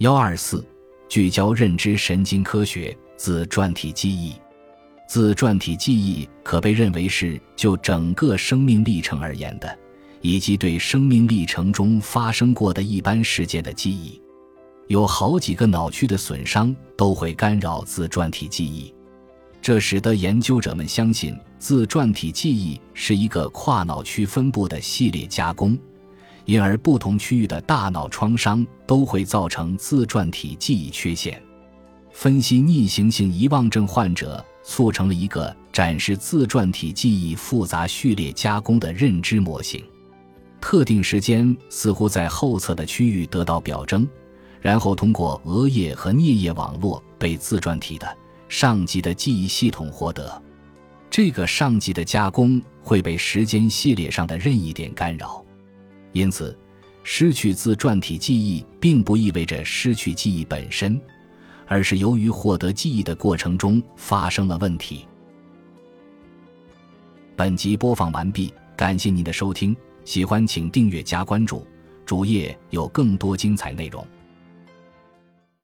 幺二四，聚焦认知神经科学自传体记忆。自传体记忆可被认为是就整个生命历程而言的，以及对生命历程中发生过的一般事件的记忆。有好几个脑区的损伤都会干扰自传体记忆，这使得研究者们相信自传体记忆是一个跨脑区分布的系列加工，因而不同区域的大脑创伤都会造成自传体记忆缺陷。分析逆行性遗忘症患者。促成了一个展示自传体记忆复杂序列加工的认知模型，特定时间似乎在后侧的区域得到表征，然后通过额叶和颞叶网络被自传体的上级的记忆系统获得。这个上级的加工会被时间系列上的任意点干扰，因此失去自传体记忆并不意味着失去记忆本身。而是由于获得记忆的过程中发生了问题。本集播放完毕，感谢您的收听，喜欢请订阅加关注，主页有更多精彩内容。